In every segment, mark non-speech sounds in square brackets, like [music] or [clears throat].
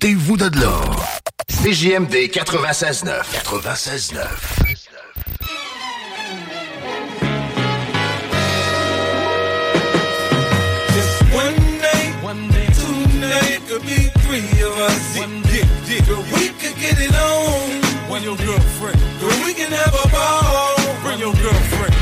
Ôtez-vous de. CJMD 96.9. 96.9. Just one night, one day, two nights, could be three of us. One day, yeah, Girl, we could get it on. Bring your girlfriend. Girl, we can have a ball. Bring your girlfriend.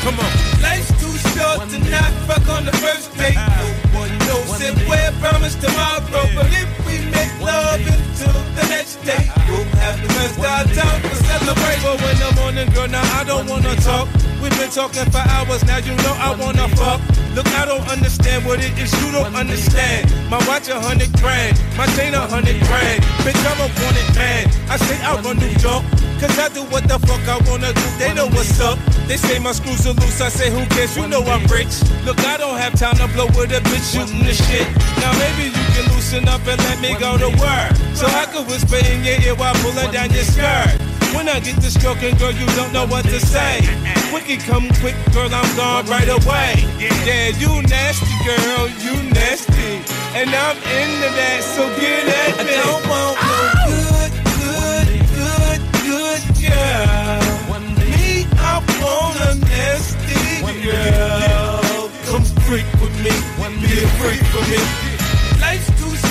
Come on. Life's too short to not fuck on the first date. No one knows if we're promised tomorrow. But if we make love until the next day, we'll have the best our time to celebrate. But when the morning, girl, now I don't wanna talk. We've been talking for hours, now you know I wanna fuck. Look, I don't understand what it is you don't understand. My watch a hundred grand, my chain a hundred grand. Bitch, I'm a wanted man. I say I run New York. Cause I do what the fuck I wanna do, they know what's up. They say my screws are loose, I say who cares, you know I'm rich. Look, I don't have time to blow with a bitch shooting the shit. Now maybe you can loosen up and let me go to work. So I can whisper in your ear while pulling down your skirt. When I get to stroking, girl, you don't know what to say. Quicky come quick, girl, I'm gone right away. Yeah, you nasty, girl, you nasty. And I'm into that, so get at me. I don't want no ah! good, good, good, good girl. Me, I want a nasty girl. Come freak with me, be a freak for me.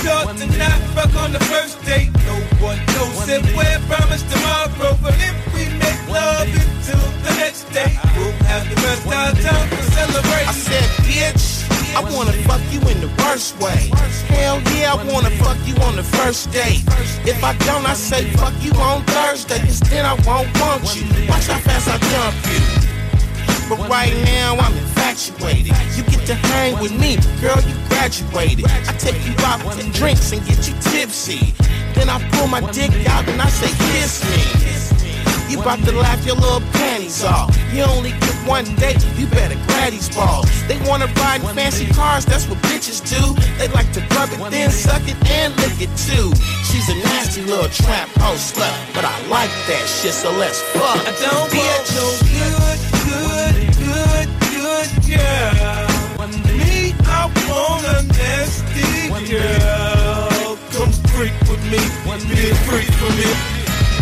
Life's too to not fuck on the first date. No one knows if we're promised tomorrow, but if we make love until the next day, we'll have the best our time to celebrate. I said, bitch, I wanna fuck you in the worst way. Hell yeah, I wanna fuck you on the first date. If I don't, I say fuck you on Thursday, cause then I won't want you. Watch how fast I jump you. But right now I'm infatuated. You get to hang with me, girl, you graduated. I take you out for drinks and get you tipsy. Then I pull my dick out and I say, kiss me. You about to laugh your little panties off. You only get one date, you better grab these balls. They wanna ride in fancy cars, that's what bitches do. They like to rub it, then suck it and lick it too. She's a nasty little trap hoe slut, but I like that shit, so let's fuck. I don't want no girl. Me, I want a nasty girl. Come freak with me, be a freak for me.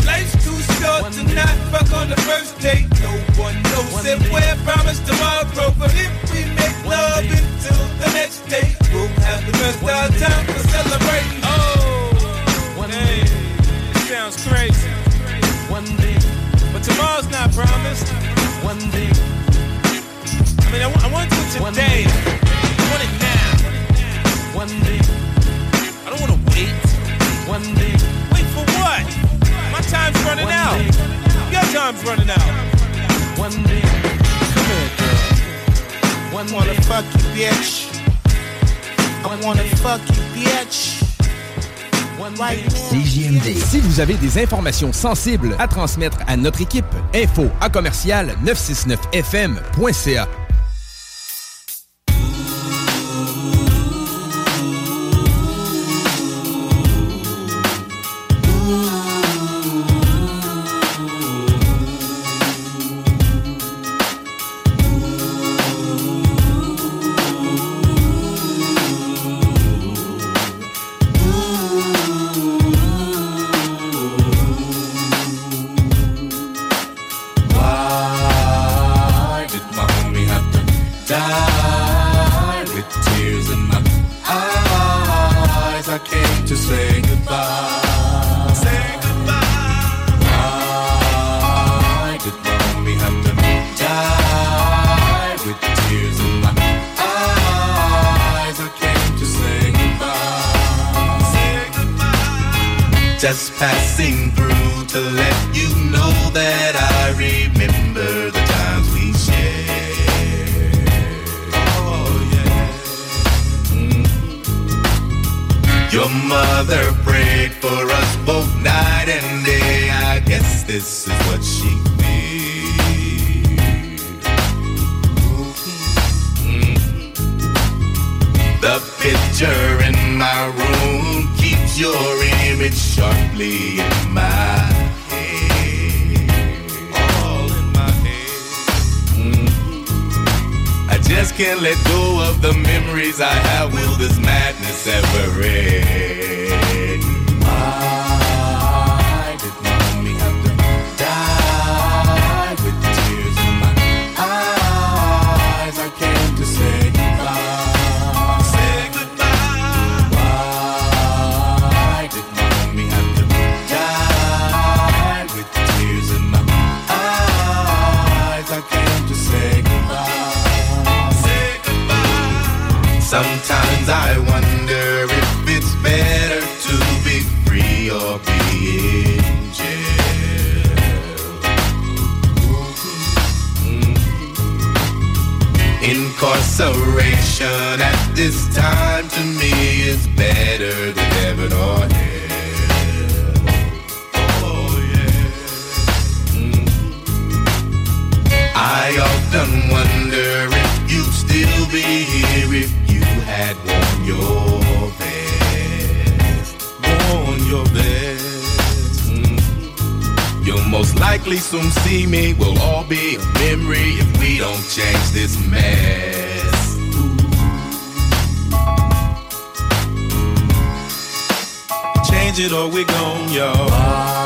Life's too short to not fuck on the first date. No one knows if we're promised tomorrow, but if we make love until the next day, we'll have the best our time to celebrate. Oh, hey, sounds crazy. One day, but tomorrow's not promised. One day. I mean, I want, I want to do it today. I want it now. One day. I don't want to wait. One day. Wait for what? My time's running out. Your time's running out. One day. Come here, girl. One wanna fuck you, bitch. I wanna fuck you, bitch. Right now. CJMD. Si vous avez des informations sensibles à transmettre à notre équipe, info à commercial 969fm.ca. this it or we gone, y'all.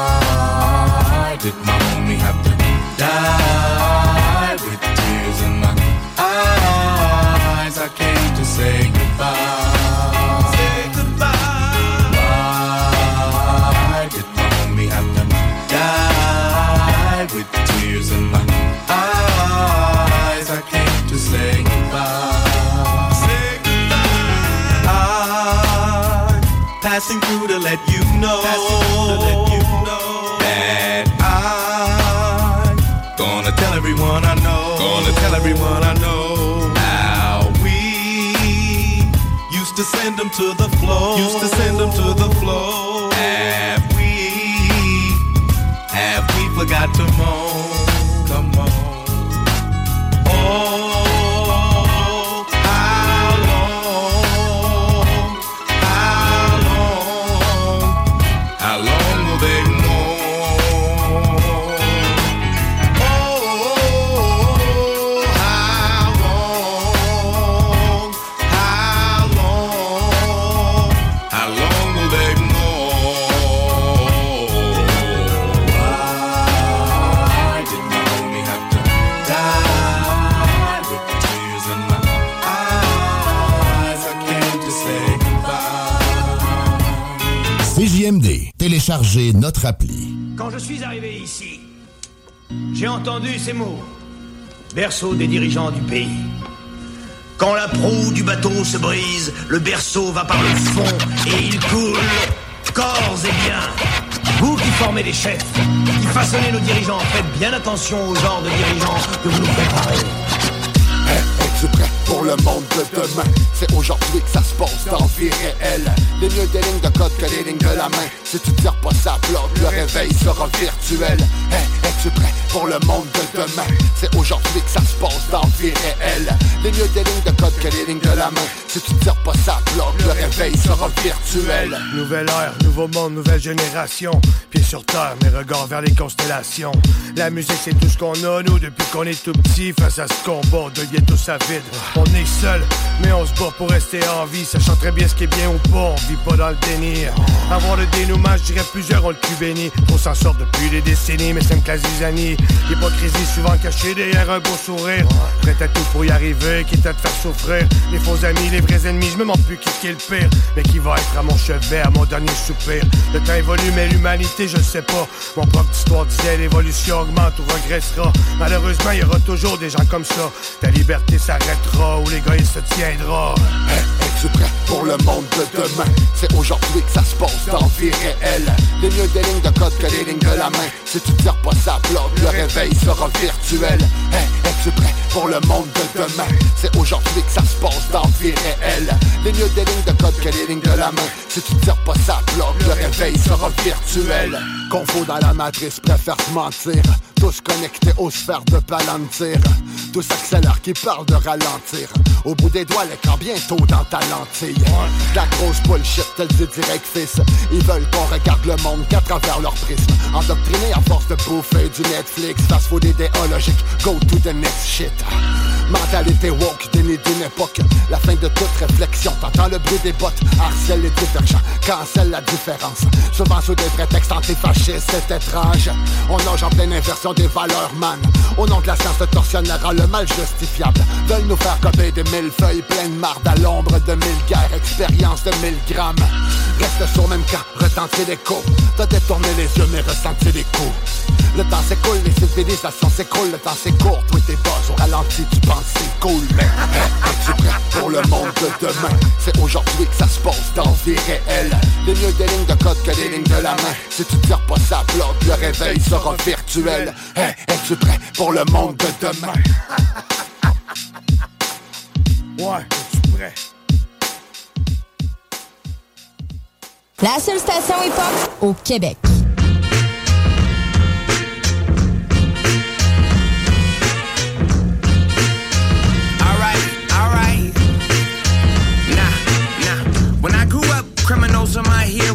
Floor. Used to send them to the floor. Have we, have we forgot to moan? Appli. Quand je suis arrivé ici, j'ai entendu ces mots. Berceau des dirigeants du pays. Quand la proue du bateau se brise, le berceau va par le fond et il coule corps et biens. Vous qui formez les chefs, qui façonnez nos dirigeants, faites bien attention au genre de dirigeants que vous nous préparez. Pour le monde de demain? C'est aujourd'hui que ça se passe dans vie réelle. Les mieux des lignes de code que les lignes de la main. Si tu tires pas ça bloc, le réveil sera virtuel. Hey, es-tu prêt pour le monde de demain? C'est aujourd'hui que ça se passe dans vie réelle. Les mieux des lignes de code que les lignes de la main. Si tu tires pas ça bloc, le réveil sera virtuel. Nouvelle ère, nouveau monde, nouvelle génération. Pieds sur terre, mes regards vers les constellations. La musique, c'est tout ce qu'on a, nous, depuis qu'on est tout petit. Face à ce combat de ghetto sa vide. On est seul, mais on se bat pour rester en vie. Sachant très bien ce qui est bien ou pas, on vit pas dans le déni. Avoir le dénouement, je dirais plusieurs ont le cul béni. On s'en sort depuis des décennies, mais c'est une classe zizanie. L'hypocrisie souvent cachée derrière un beau sourire. Prêt à tout pour y arriver, quitte à te faire souffrir. Les faux amis, les vrais ennemis, je me demande plus qui est le pire. Mais qui va être à mon chevet, à mon dernier soupir. Le temps évolue, mais l'humanité, je sais pas. Mon propre histoire disait l'évolution augmente ou regressera. Malheureusement, il y aura toujours des gens comme ça. Ta liberté s'arrête s'arrêtera ou l'égoïsme se tiendra. Es-tu prêt pour le monde de demain? C'est aujourd'hui que ça se passe dans vie réelle. Les mieux des lignes de code que les lignes de la main. Si tu tires pas ça bloc, le réveil sera virtuel. Es-tu prêt pour le monde de demain? C'est aujourd'hui que ça se passe dans vie réelle. Les mieux des lignes de code que les lignes de la main. Si tu tires pas ça bloc, le réveil sera virtuel. Confo dans la matrice, préfère se mentir. Tous connectés aux sphères de Palantir. Tous accélèrent qui parlent de ralentir. Au bout des doigts, l'écran bientôt dans ta lentille. La grosse bullshit, tel dit direct fils. Ils veulent qu'on regarde le monde qu'à travers leur prisme. Endoctrinés à force de bouffer du Netflix, fast food idéologique, go to the next shit. Mentalité woke, déni d'une époque. La fin de toute réflexion, t'entends le bruit des bottes. Harcèle les divergents, cancelle la différence. Souvent sous des prétextes antifascistes, c'est étrange. On nage en pleine inversion des valeurs, man. Au nom de la science, le tortionnaire le mal justifiable. Veulent nous faire copier des mille feuilles pleines marde à l'ombre de mille guerres, expérience de mille grammes. Reste sur même camp, retentir l'écho. T'as détourné les yeux, mais ressenti les coups. Le temps s'écoule, les civilisations s'écroulent, le temps c'est court, toi t'es buzz au ralenti, tu penses c'est cool, mais es-tu prêt pour le monde de demain? C'est aujourd'hui que ça se passe dans vie réelle. Les mieux des lignes de code que les lignes de la main. Si tu tires pas ça bloc, le réveil sera virtuel. Es-tu prêt pour le monde de demain? Ouais, es-tu prêt? La seule station hip-hop au Québec.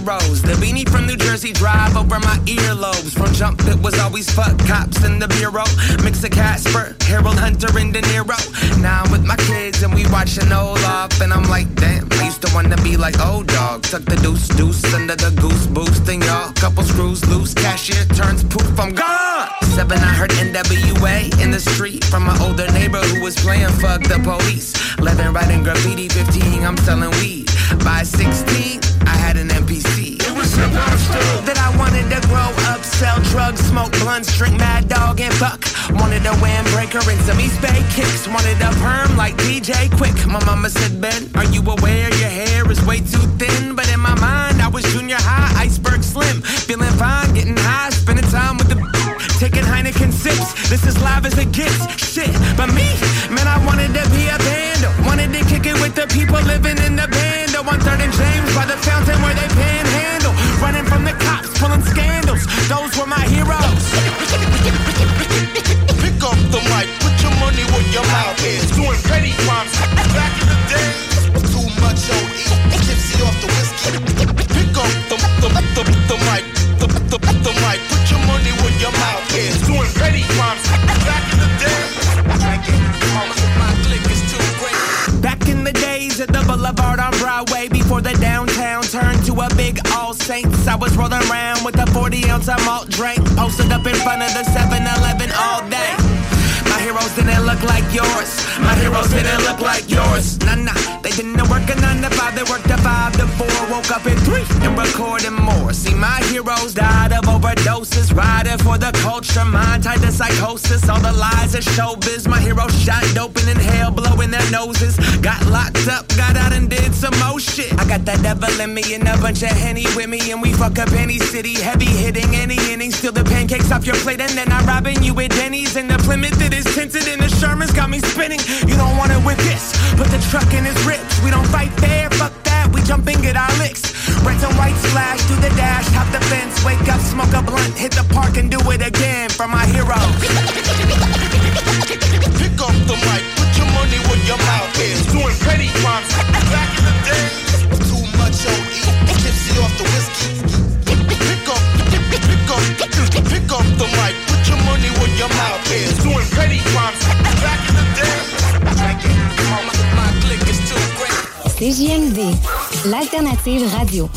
My. The beanie from New Jersey drive over my earlobes. From jump, it was always fuck cops in the bureau. Mix of Casper, Harold Hunter, and De Niro. Now I'm with my kids and we watching Olaf, and I'm like, damn. I used to wanna be like old dog. Tuck the deuce deuce under the goose boost, and y'all couple screws loose. Cashier turns poof, I'm gone. Seven, I heard NWA in the street from my older neighbor who was playing fuck the police. 11 writing graffiti, 15 I'm selling weed. By 16 I had an MPC. It was supposed to that I wanted to grow up, sell drugs, smoke blunts, drink Mad Dog and fuck. Wanted a windbreaker and some East Bay kicks. Wanted a perm like DJ Quik. My mama said, Ben, are you aware your hair is way too thin? But in my mind, I was junior high, iceberg slim, feeling fine, getting high, spending time with the. [laughs] Taking Heineken sips, this is live as it gets. Shit, but me, man, I wanted to be a band. Wanted to kick it with the people living in the band. On third and James by the fountain where they panhandle. Running from the cops, pulling scandals. Those were my heroes. Pick up the mic, put your money where your mouth is. Doing petty crimes back in the day. Too much OE, tipsy off the whiskey. Pick up the, the, the, the mic, the, the, the mic, put your money where your mouth is. Doing petty crimes Boulevard on Broadway, before the downtown turned to a big All Saints, I was rolling around with a 40 ounce of malt drink, posted up in front of the 7 Eleven all day. My heroes didn't look like yours. My heroes didn't look like yours. Nah, nah. They didn't work a 9 to 5, they worked a 5 to 4. Woke up at 3 and recorded more. See, my heroes died of overdoses. Riding for the culture, mind tied to psychosis. All the lies of showbiz. My heroes shot dope and inhale, blowing their noses. Got locked up, got out and did some more shit. I got that devil in me and a bunch of henny with me. And we fuck up any city, heavy hitting any inning. Steal the pancakes off your plate and then I'm robbing you at Denny's. And the Plymouth that is tinted and the Sherman's got me spinning. You don't want it with this. Put the truck in his ribs. We don't fight fair, fuck that. We jump get our licks. Reds and white splash through the dash, hop the fence, wake up, smoke a blunt, hit the park and do it again for my heroes. Pick up the mic, put your money where your mouth is. L'alternative radio.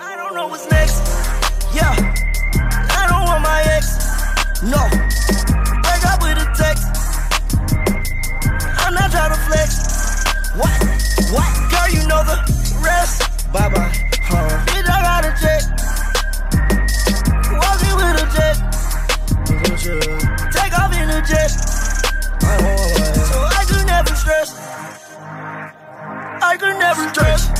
I don't know what's next. Yeah, I don't want my ex. No, break up with a text. I'm not trying to flex. What? What? Girl, you know the rest. Bye bye. Huh. Bitch, I got a check. Walking with a jet. Take off in a jet. never stress.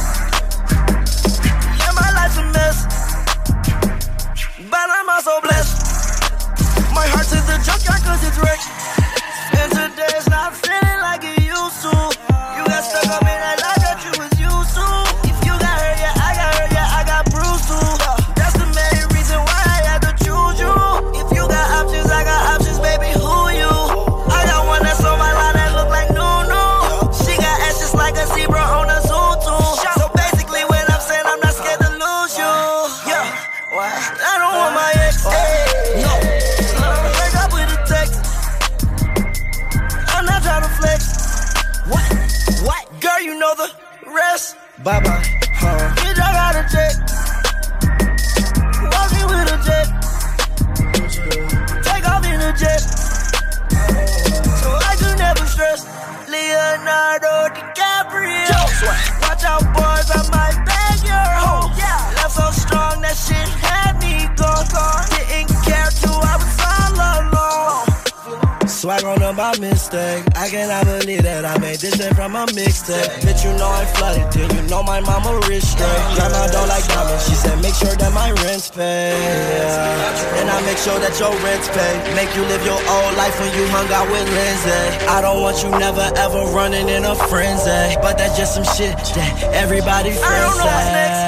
Bitch, you know I flooded till you know my mama rich straight. Grandma don't like diamonds. She said, make sure that my rent's paid. Yeah. And I make sure that your rent's paid. Make you live your old life when you hung out with Lindsay. I don't want you never ever running in a frenzy. But that's just some shit that everybody friends I don't know what's next.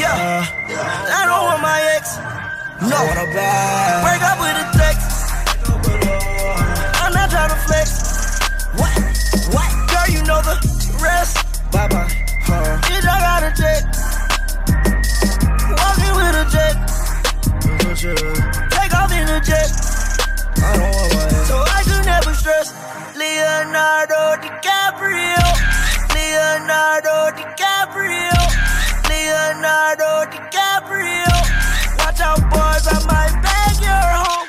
Yeah. I don't want my ex. No. Break up with a text. Rest. Bye bye. Huh. Bitch, I got a jet. Walking with a jet. Take off in a jet. I don't want my So I should never stress. Leonardo DiCaprio. Leonardo DiCaprio. Leonardo DiCaprio. Watch out, boys, I might bag your home.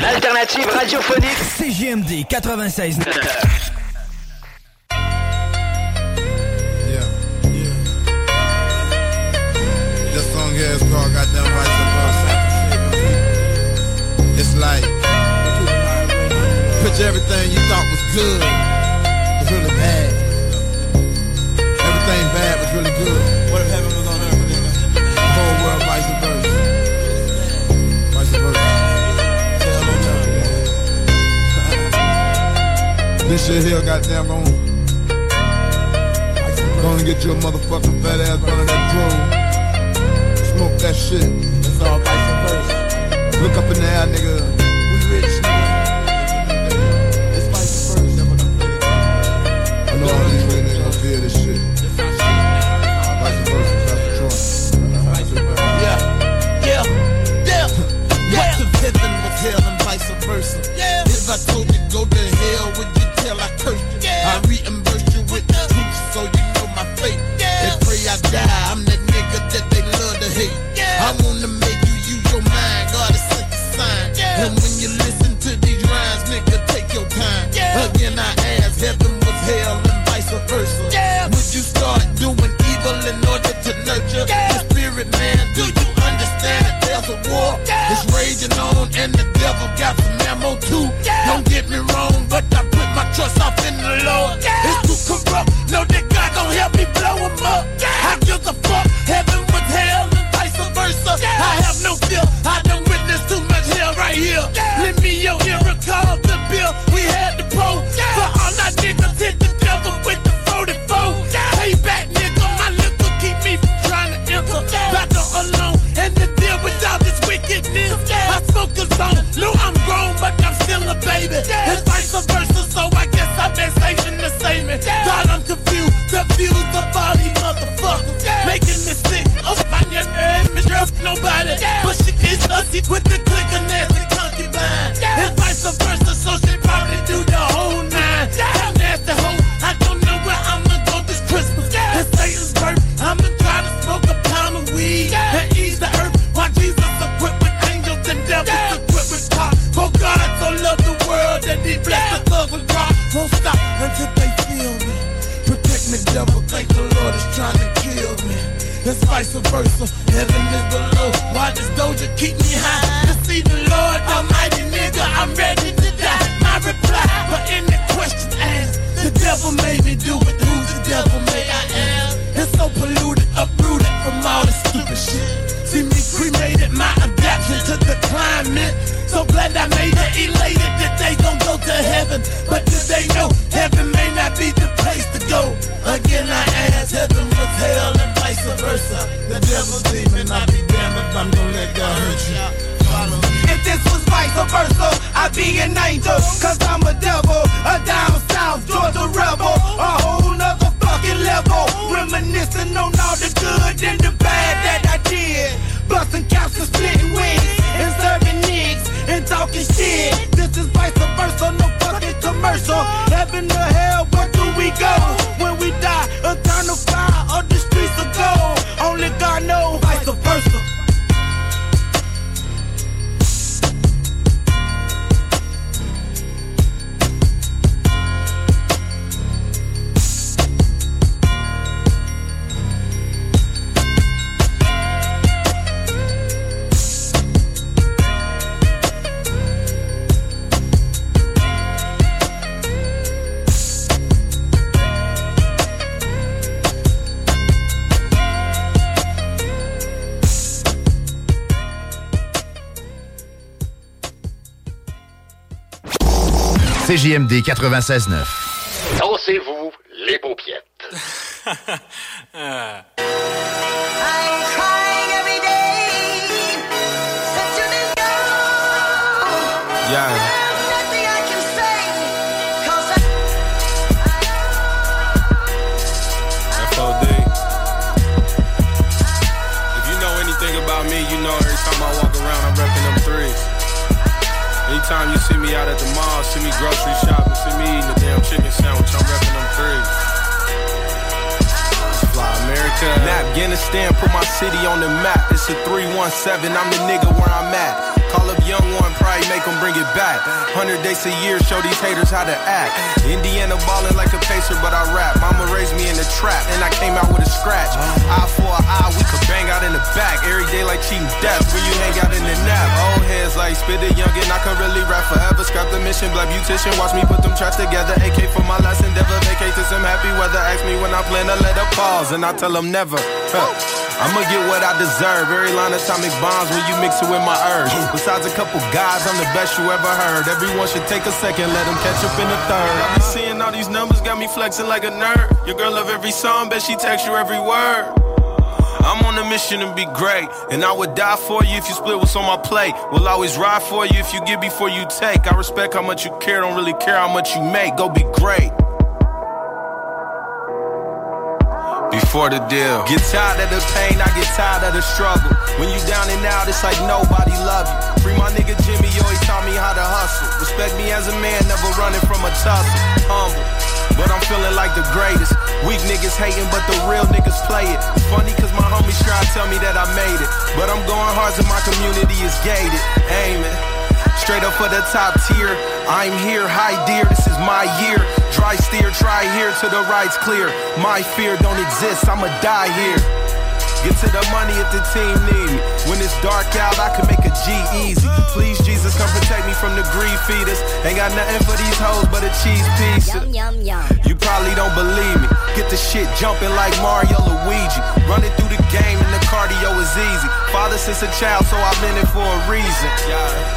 L'alternative radiophonique CGMD 96. Song here is called Goddamn Vice Versa. It's like picture everything you thought was good was really bad. Everything bad was really good. What if heaven was on earth? The whole world vice versa. Vice versa. On. Uh-uh. This shit here, goddamn, gon' gonna get you a motherfucking fat ass burning that drum. Smoke that shit. It's all vice versa. Look up in the air, nigga. I wanna make you use your mind, God is sent a sign. And when you listen to these rhymes, nigga, take your time. Again, I ask, heaven was hell and vice versa. Yeah. Would you start doing evil in order to nurture the spirit, man? Do you understand that there's a war? It's raging on and the devil got some ammo too. Don't get me wrong, but I put my trust off in the Lord. It's baby. It's vice versa, so I guess I've been saving the same. God, I'm confused, confused of all these motherfuckers. Making me sick, my name is nobody. But she is us with the click of nasty vice versa. Heaven is below. Why does Doja keep me high? To see the Lord Almighty, nigga, I'm ready to die. My reply for any question asked. The devil made me do it. Who's the devil may I am? It's so polluted, uprooted from all this stupid shit. See me cremated, my adaptation to the climate. So glad I made it, elated that they gon' go to heaven. But do they know heaven may not be the place to go? Again, I ask, heaven was hell vice versa. The devil's demon, I'll be damned if I'm gonna let God hurt you. If this was vice versa, CJMD 96.9. see me out at the mall, see me grocery shopping, see me eating a damn chicken sandwich, I'm repping them threes. Fly America. Afghanistan, put my city on the map. It's a 317, I'm the nigga where I'm at. Call up young one, probably make them bring it back. 100 days a year, show these haters how to act. Indiana ballin' like a pacer, but I rap. Mama raised me in the trap, and I came out with a scratch. Eye for eye, we could bang out in the back. Every day like cheating death, when you hang out in the nap. Old heads like spit it youngin', I can really rap forever. Scrap the mission, black beautician, watch me put them tracks together. AK for my last endeavor, vacate to some happy weather. Ask me when I plan to let up pause, and I tell them never. Huh. I'ma get what I deserve. Every line atomic bombs when you mix it with my herbs. Besides a couple guys, I'm the best you ever heard. Everyone should take a second, let them catch up in the third. I be seeing all these numbers, got me flexing like a nerd. Your girl love every song, bet she text you every word. I'm on a mission to be great, and I would die for you if you split what's on my plate. Will always ride for you if you give before you take. I respect how much you care, don't really care how much you make. Go be great. Before the deal. Get tired of the pain, I get tired of the struggle. When you down and out, it's like nobody love you. Free my nigga Jimmy, he taught me how to hustle. Respect me as a man, never running from a tussle. Humble. But I'm feeling like the greatest. Weak niggas hating, but the real niggas play it. Funny cause my homies try to tell me that I made it. But I'm going hard so my community is gated. Aiming. Straight up for the top tier. I'm here, hi dear, this is my year. Dry steer, try here till the right's clear. My fear don't exist, I'ma die here. Get to the money if the team need me. When it's dark out, I can make a G easy. Please, Jesus, come protect me from the greed feeders. Ain't got nothing for these hoes but a cheese pizza. Yum, yum. yum. You probably don't believe me. Get the shit jumping like Mario Luigi. Running through the game and the cardio is easy. Father since a child, so I've been it for a reason.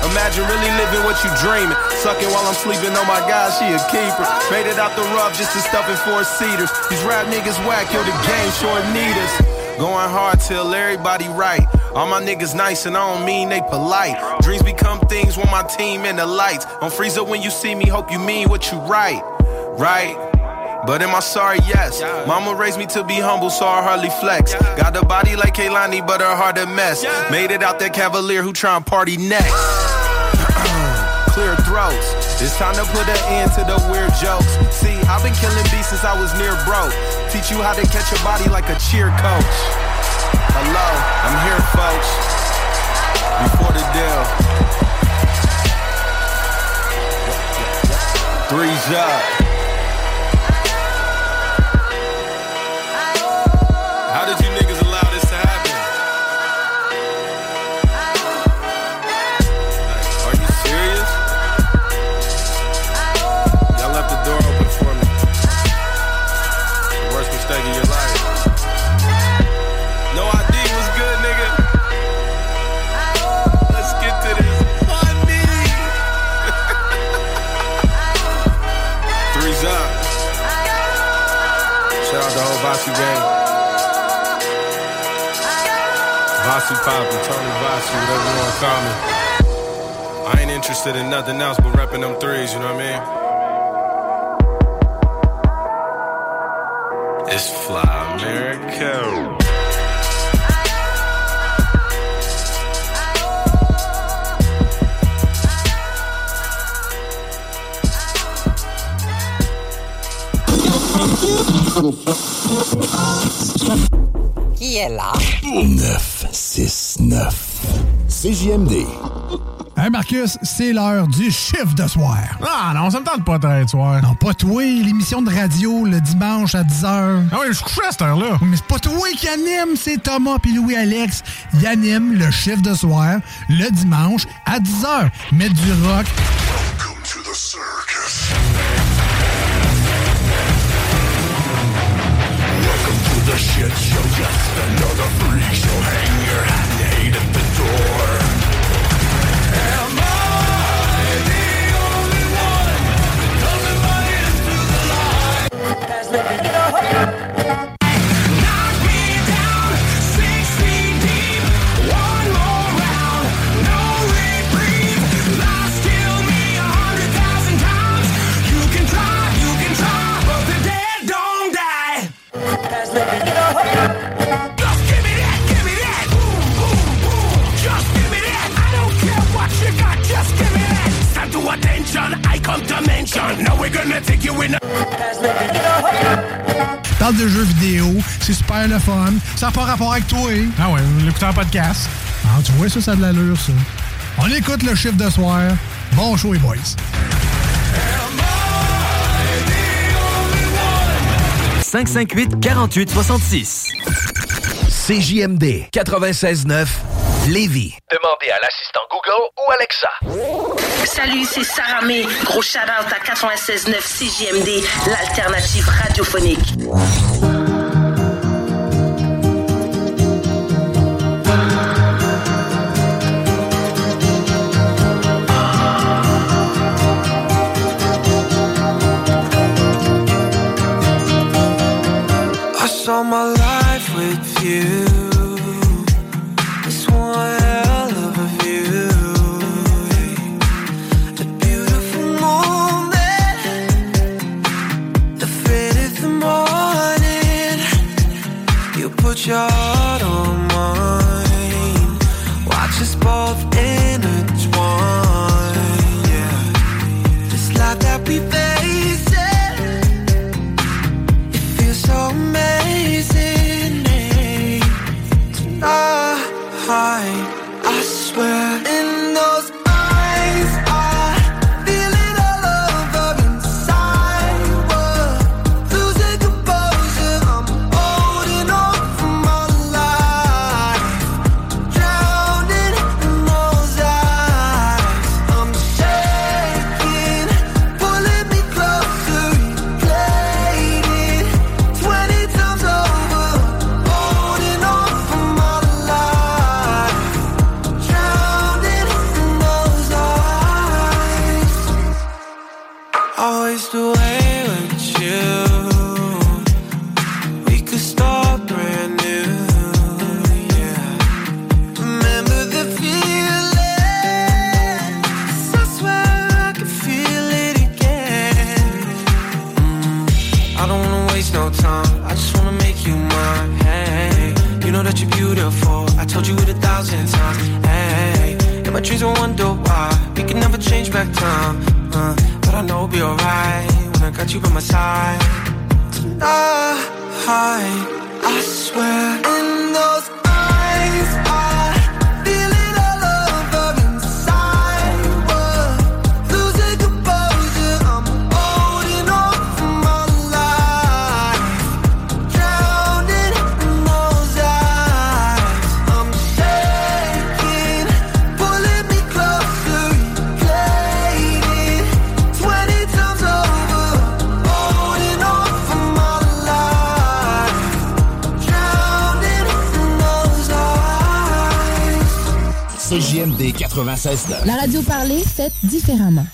Imagine really living what you dreaming. Sucking while I'm sleeping. Oh my God, she a keeper. Made it out the rough just to stuff in four seaters. These rap niggas whack, yo, the game short need us. Going hard till everybody right. All my niggas nice and I don't mean they polite. Dreams become things when my team in the lights. On freezer when you see me, hope you mean what you write. Right? But am I sorry? Yes. Mama raised me to be humble, so I hardly flex. Got a body like Kehlani, but her heart a mess. Made it out that cavalier who try and party next. [clears throat] Clear throats. It's time to put an end to the weird jokes. See, I've been killing beats since I was near broke. Teach you how to catch a body like a cheer coach. Hello, I'm here, folks. Before the deal. Three's up. Vasu Tony Vasu, whatever you wanna call me. I ain't interested in nothing else but repping them threes, you know what I mean? It's Fly America. Qui est là? 969. CJMD. Hey Marcus, c'est l'heure du chiffre de soir. Ah non, ça me tente pas de soir. Non, pas toi, l'émission de radio le dimanche à 10h. Ah oui, je couche à cette heure-là. Mais c'est pas toi qui anime, c'est Thomas puis Louis-Alex. Ils animent le chiffre de soir le dimanche à 10h. Mettre du rock. Le fun. Ça n'a pas rapport avec toi. Ah ouais, l'écouteur podcast. Ah, tu vois, ça, ça a de l'allure, ça. On écoute le chiffre de soir. Bon show, les boys. 558 48 66. CJMD 96.9 Lévis. Demandez à l'assistant Google ou Alexa. Salut, c'est Sarah May. Gros shout-out à 96.9 CJMD, l'alternative radiophonique. Saw my life with you. 96.9 La radio parlée, faite différemment.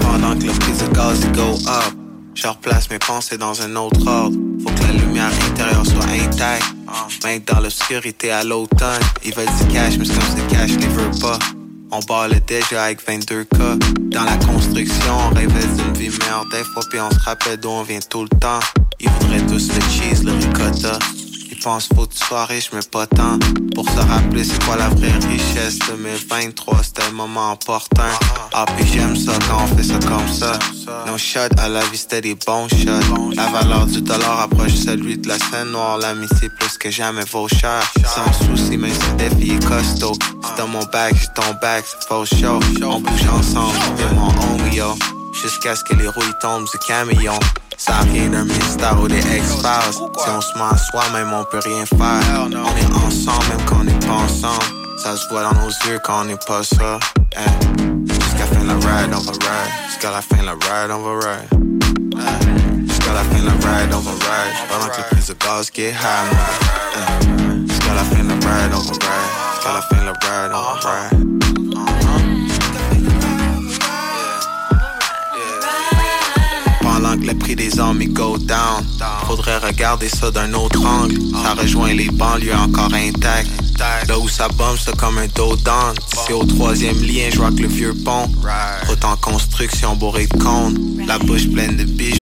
Pendant que le prix de gaz go up, je replace mes pensées dans un autre ordre. Faut que la lumière intérieure soit intacte. Même dans l'obscurité à l'automne, ils veulent du cash, mais comme ce cash les veut pas. On le déjà avec 22K. Dans la construction, on rêvait d'une vie meilleure des fois, puis on se rappelle d'où on vient tout le temps. Ils voudraient tous le cheese, le ricotta. Ils pensent faut que tu sois riche, mais pas tant. Pour se rappeler c'est quoi la vraie richesse 2023, c'était un moment important. Ah, puis j'aime ça quand on fait ça comme ça. Nos shots à la vie, c'était des bons shots. La valeur du dollar approche celui de la scène noire. L'amitié plus que jamais vaut cher. Sans souci, même si le défi est costaud. C'est dans mon bac, j'ai ton bac, c'est faux show. On bouge ensemble, et mon homie, yo. Jusqu'à ce que les rouilles tombent du camion. Ça a rien d'un mystère ou des experts. Si on se ment à soi-même, on peut rien faire. On est ensemble, même quand on n'est pas ensemble. Ça se voit dans nos yeux quand on n'est pas ça. Hey. Jusqu'à la fin la ride, on va ride. Jusqu'à la fin la ride, on va ride. Hey. Jusqu'à la fin la ride, on va ride. Pendant que les prises de gaz get high. Hey. Eh. Jusqu'à la fin la ride, on va ride. Jusqu'à la fin la ride, on va uh-huh. ride. Que le prix des armes il go down, faudrait regarder ça d'un autre angle. Ça rejoint les banlieues encore intactes. Là où ça bombe, c'est comme un dos. C'est au troisième lien, je rock le vieux pont. En construction, bourré de cônes. La bouche pleine de bijoux.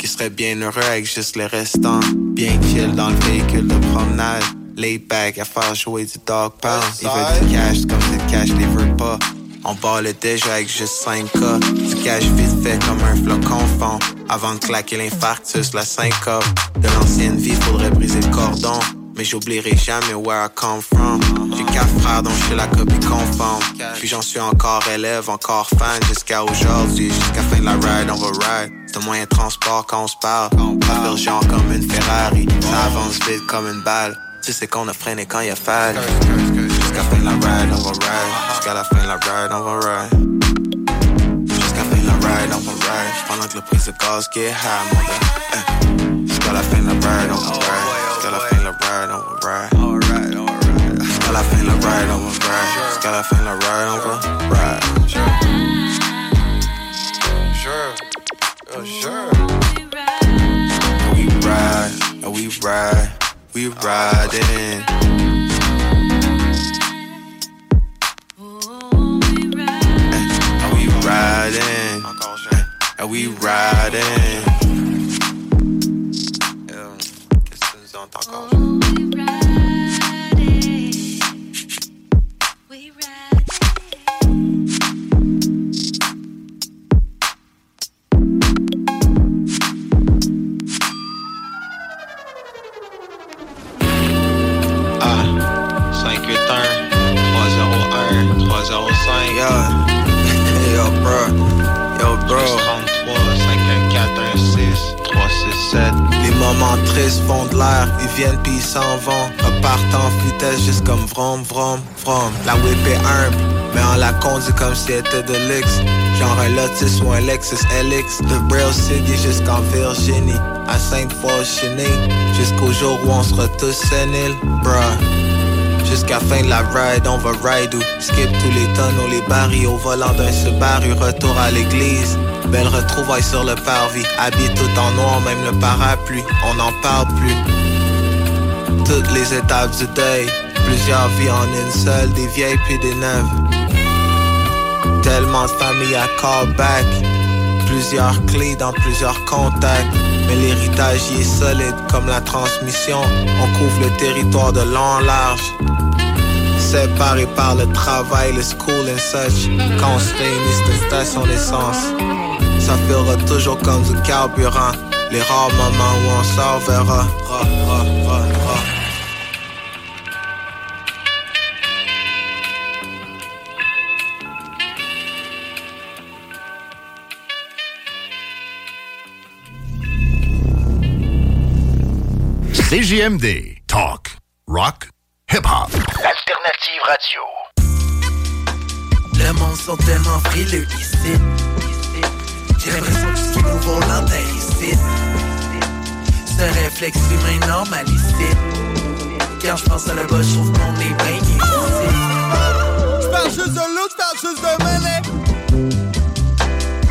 Qui serait bien heureux avec juste les restants. Bien chill dans le véhicule de promenade. Laid back à faire jouer du dog pound. Il veut du cash comme si le cash les veut pas. On ballait déjà avec juste 5K. Du cash vite fait comme un flocon fond. Avant de claquer l'infarctus, la syncope. De l'ancienne vie, faudrait briser le cordon. Mais j'oublierai jamais where I come from. J'ai quatre frères dont je suis la copie conforme. Puis j'en suis encore élève, encore fan jusqu'à aujourd'hui. Jusqu'à fin de la ride, on va ride. C'est un moyen de transport quand on se parle. Pas genre comme une Ferrari. Ça avance vite comme une balle. Tu sais qu'on a freiné quand il a fallu. Jusqu'à fin de la ride, on va ride. Jusqu'à la fin de la ride, on va ride. Jusqu'à fin de la ride, on va ride. Pendant que le prix de gaz get high, mon gars. Jusqu'à la fin de la ride, on va ride. Ride, on va ride. Jusqu'à la fin de la ride, va ride. Jusqu'à la fin de la ride, va ride. Sure. Oh, sure. We ride, oh, we ride, we riding. And we riding, and we riding. Ah, 301 305 Yo, yo bro, yo bro 33 514 16 367 Les moments tristes font de l'air, ils viennent puis ils s'en vont Repartent en vitesse juste comme vrom vrom vrom La whip est humble, mais on la conduit comme si elle était de luxe Genre un Lotus ou un Lexus LX De Braille City jusqu'en Virginie À Sainte-Foy Cheney Jusqu'au jour où on sera tous séniles Bruh Jusqu'à fin de la ride, on va ride ou skip tous les tonneaux, les barils au volant d'un Subaru, retour à l'église. Belle retrouvaille sur le parvis, habillé tout en noir, même le parapluie, on n'en parle plus. Toutes les étapes du deuil, plusieurs vies en une seule, des vieilles puis des neuves. Tellement de familles à callback, plusieurs clés dans plusieurs contacts. Mais l'héritage y est solide comme la transmission. On couvre le territoire de long en large. Séparés par le travail, le school and such. Quand on se réunit, c'est. Ça fera toujours comme du carburant. Les rares moments où on sort verra. Talk, rock. Radio. Le monde sont tellement frileux ici. J'ai l'impression que ce qui nous vaut l'antenne ici. Ce réflexe humain normal. Quand je pense à la bas, je trouve qu'on est bien ici. J'parle juste de look, j'parle juste de mêlée.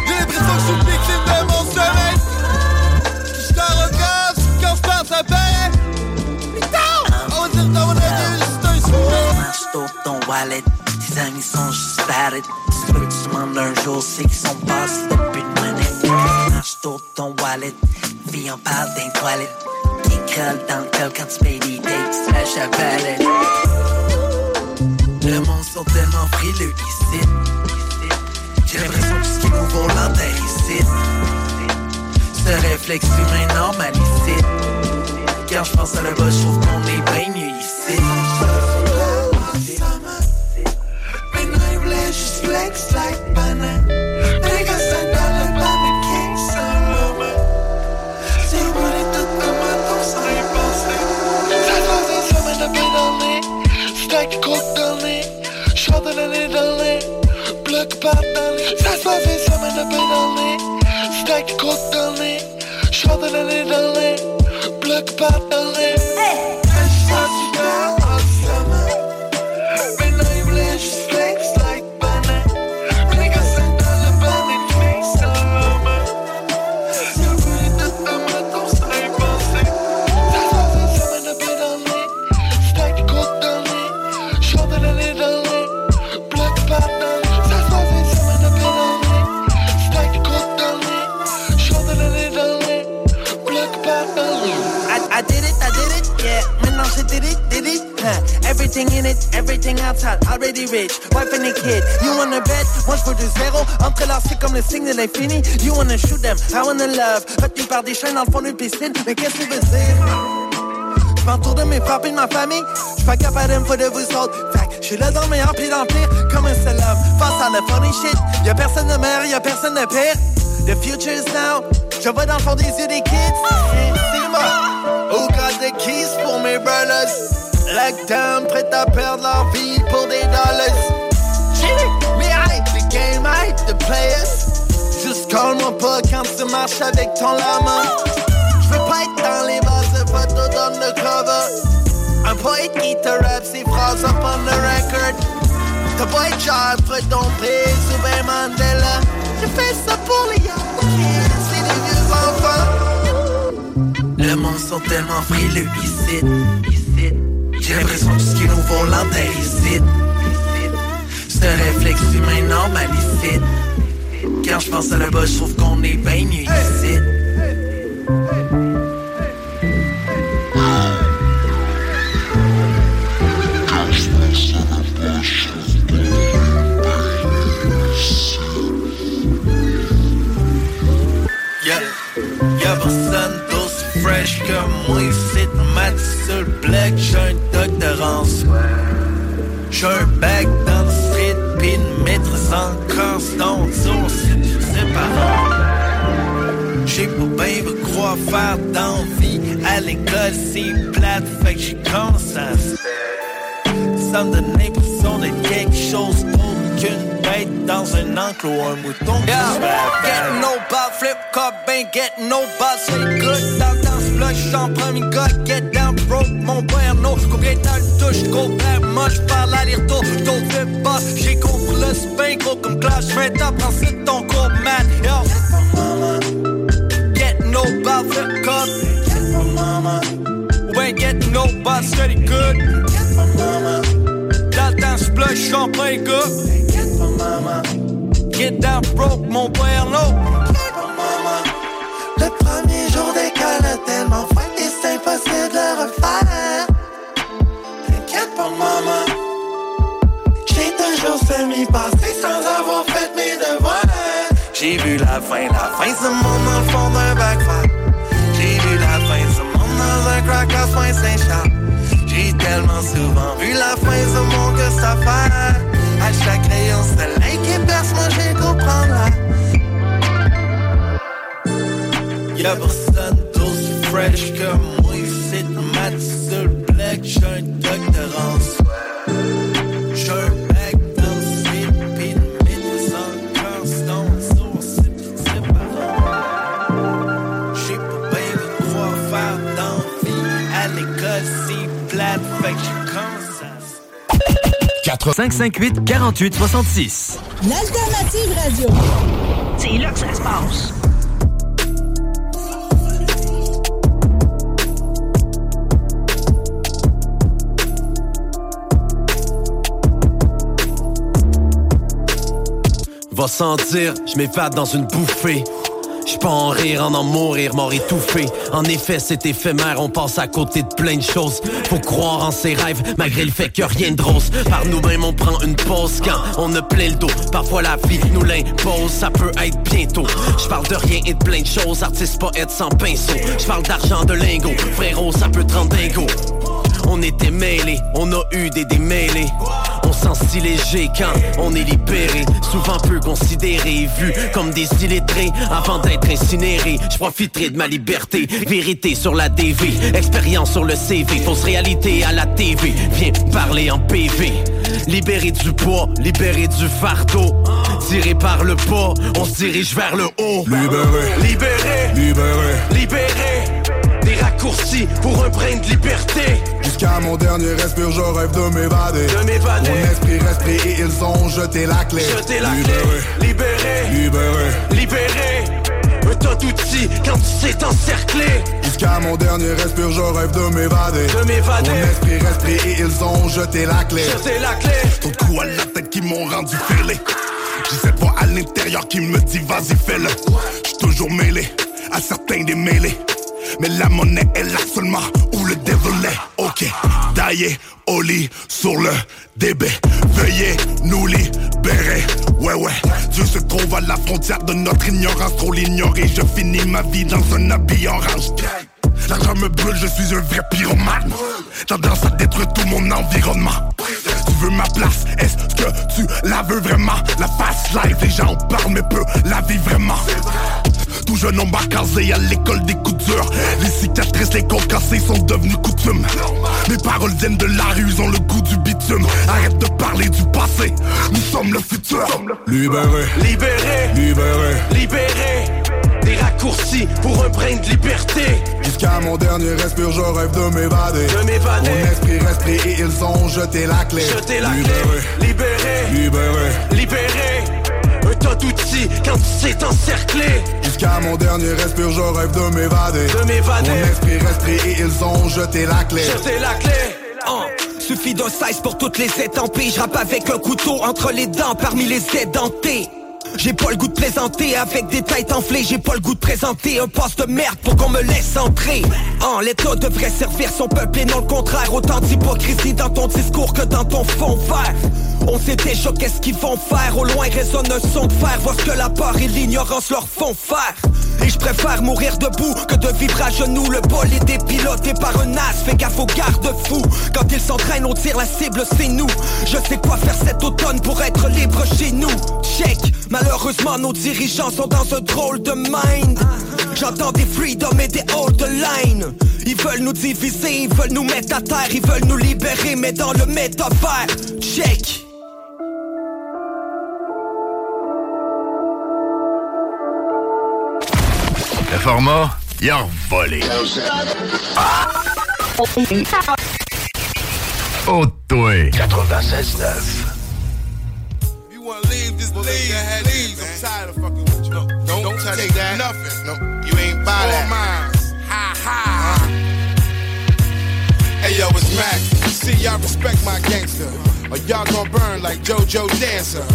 J'ai l'impression que je suis victime de mon sommeil. J'suis arrogant, quand j'pense à paix. Sur ton wallet, tes amis sont juste valid. Ceux que tu demandes un jour, c'est qu'ils sont passés depuis une minute. Marche ton wallet, vie en parle d'un toilette. Qui colle dans le col quand tu payes des dates, slash à palette. Le monde sont tellement frileux ici. J'ai l'impression que ce qui est nouveau l'entend ici. Ce réflexe humain normal ici. Quand je pense à le bas, je trouve qu'on est bien mieux ici. Stack de coke dans le nez. Short de l'année dans le nez. Bloc par dans le nez. Ça did it, did. Everything in it, everything outside, already rich. Wife and a kid. You wanna bet? Moi je veux du zéro. Entre là, c'est comme le signe de l'infini. You wanna shoot them, I wanna love. Retenu par des chaînes dans le fond d'une piscine. Mais qu'est-ce que tu veux dire? Je m'entoure de mes frères et de ma famille. Je pas capable de de vous autres. Que je suis là dans le meilleur puis dans le pire. Comme un seul homme. Face à la funny shit. Y'a personne de meilleur, y'a personne de pire. The future is now. Je vois dans le fond des yeux des kids. C'est. Who got the keys pour mes brothers? Lockdown, prêt à perdre leur vie pour des dollars. Mais hype, the game hype, the players. Juste call-moi pas quand tu marches avec ton lama. J'veux pas être dans les bases de photos d'undercover. Un poète qui te rappe ses phrases up on the record. T'as pas être genre, ton ben Mandela. Je fais ça pour les young monde sont tellement frileux ici. J'ai l'impression que tout ce qui est nouveau l'entend ici. Ce réflexe humain normal ici. Quand je pense à le bas, je trouve qu'on est bien mieux ici. J'ai un bac dans le street Pis une maîtrise en constance aussi C'est pas J'ai pas bien de quoi faire dans la vie À l'école c'est plate Fait que j'ai à Ça me donne l'impression d'être quelque chose d'autre qu'une bête dans un enclos Un mouton la Getting no ball, flip cup, ain't getting no ball, c'est good. Dans dans ce bloc, j'suis en premier gars, get mon père no. Combien de temps le touche, gros père, moi j'parle aller-retour, j't'au fais pas. J'ai compris le spin, gros comme clash, j'mets top, ensuite ton cours man. Yo, get no ball, flip cup, get for mama. We ain't getting no ball, steady good. Get for mama. Dans dans ce bloc, j'suis en premier gars. Get for mama. Get down broke, mon père no. Le premier jour d'école a tellement faim que c'est impossible de refaire. Toujours semi-passé sans avoir fait mes devoirs. J'ai vu la fin, la fin du monde dans le fond d'un backfire. J'ai vu la fin du monde dans un crack à soin Saint-Charles. J'ai tellement souvent vu la fin du monde que ça fait. À chaque rayon soleil qui perce, moi j'ai comprendre là. Y'a personne d'aussi fresh que moi ici mat sur le black, j'ai 4 558 48 66. L'alternative radio. C'est là que ça se passe. Va sentir, je m'évade dans une bouffée. Je peux en rire, en en mourir, mort étouffé. En effet, c'est éphémère, on passe à côté de plein de choses. Faut croire en ses rêves, malgré le fait que rien de drôle. Par nous-mêmes, on prend une pause quand on a plein le dos. Parfois, la vie nous l'impose, ça peut être bientôt. Je parle de rien et de plein de choses, artiste, poète sans pinceau. Je parle d'argent, de lingots, frérot, ça peut te rendre dingo. On était mêlés, on a eu des démêlés. On sent si léger quand on est libéré. Souvent peu considéré, vu comme des illettrés. Avant d'être incinéré, je profiterai de ma liberté. Vérité sur la DV, expérience sur le CV. Fausse réalité à la TV, viens parler en PV. Libéré du poids, libéré du fardeau. Tiré par le pas, on se dirige vers le haut. Libéré, libéré, libéré, libéré. Des raccourcis pour un brin de liberté. Jusqu'à mon dernier respire, je rêve de m'évader. De m'évader. Mon esprit respire et ils ont jeté la clé. Jeté la libéré, clé. Libéré, libéré, libéré. Un tas d'outils quand tu sais t'encercler. Jusqu'à mon dernier respire, je rêve de m'évader. De m'évader. Mon esprit respire et ils ont jeté la clé. Jeté la clé. Trop de coups à la tête qui m'ont rendu fêlé. J'ai cette voix à l'intérieur qui me dit vas-y fais-le. J'suis toujours mêlé à certains des mêlés. Mais la monnaie est là seulement où le est. Ok, daillé au lit sur le DB. Veuillez nous libérer. Ouais, ouais. Dieu se trouve à la frontière de notre ignorance. Trop l'ignorer. Je finis ma vie dans un habit orange. L'argent me brûle, je suis un vrai pyromane. Tendance à détruire tout mon environnement. Tu veux ma place, est-ce que tu la veux vraiment? La face live, les gens en parlent mais peu la vie vraiment. Tout jeune homme à l'école des coups durs. Les cicatrices, les côtes cassées sont devenues coutumes. Mes paroles viennent de la rue, ils ont le goût du bitume. Arrête de parler du passé, nous sommes le futur. Libéré, libéré, libéré, libéré. Des raccourcis pour un brin de liberté. Jusqu'à mon dernier respire, je rêve de m'évader. De m'évader. Mon esprit respire et ils ont jeté la clé. Jeté la libéré, clé. Libéré, libéré, libéré. D'outils quand tu sais t'encercler. Jusqu'à mon dernier respire, je rêve de m'évader. De m'évader. Mon esprit respire et ils ont jeté la clé. Jeté la clé. Oh. Suffit d'un size pour toutes les étampées. Je rappe avec un couteau entre les dents parmi les édentés. J'ai pas le goût de plaisanter avec des têtes enflées. J'ai pas le goût de présenter un poste de merde pour qu'on me laisse entrer. En l'état devrait servir son peuple et non le contraire. Autant d'hypocrisie dans ton discours que dans ton fond vert. On sait déjà qu'est-ce qu'ils vont faire. Au loin résonne un son de fer. Voir ce que la peur et l'ignorance leur font faire. Et je préfère mourir debout que de vivre à genoux. Le bol est dépiloté par un as. Fais gaffe aux garde-fous. Quand ils s'entraînent on tire la cible c'est nous. Je sais quoi faire cet automne pour être libre chez nous. Check Malheureusement, nos dirigeants sont dans un drôle de mind. J'entends des freedom et des old line. Ils veulent nous diviser, ils veulent nous mettre à terre, ils veulent nous libérer, mais dans le métavers. Check. Le format, il a volé. Oh, toi. 96.9. tired of fucking with you. Don't, don't, touch take that. nothing. No, you ain't buy that. mine. Ha ha. Uh-huh. Hey yo, it's Mac. See y'all respect my gangster, uh-huh. or y'all gonna burn like JoJo Dancer.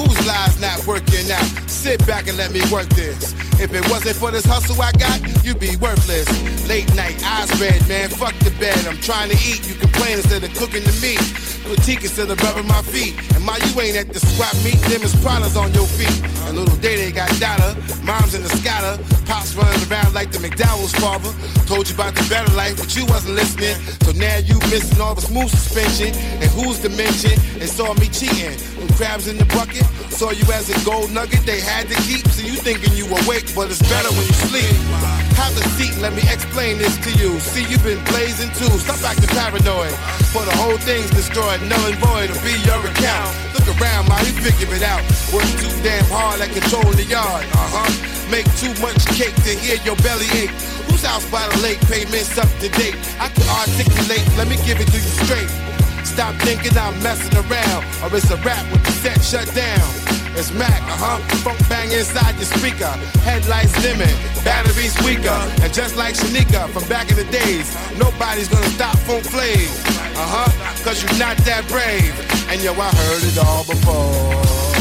Whose lives not working out? Sit back and let me work this. If it wasn't for this hustle I got, you'd be worthless. Late night, eyes red, man, fuck the bed. I'm trying to eat, you complain instead of cooking the me. Critique instead of rubbing my feet. And my you ain't at the squat meet, them is problems on your feet. And little day they got data, mom's in the scatter, pops running around like the McDowell's father. Told you about the better life, but you wasn't listening. So now you missing all the smooth suspension. And who's to mention? They saw me cheating. Them crabs in the bucket, saw you as a gold nugget they had to keep. So you thinking you awake, but it's better when you sleep. Have a seat and let me explain this to you. See, you've been blazing too. Stop acting paranoid. For the whole thing's destroyed, null and void will be your account. Look around, man, you figure it out. Work too damn hard at controlling the yard. Uh huh. Make too much cake to hear your belly ache. Who's house by the lake? Payments up to date. I can articulate, let me give it to you straight. Stop thinking I'm messing around, or it's a rap with the set shut down. It's Mac, uh huh. Funk bang inside your speaker. Headlights dimming, batteries weaker. And just like Shanika from back in the days, nobody's gonna stop Funk Flav. Uh huh. Cause you're not that brave. And yo, I heard it all before.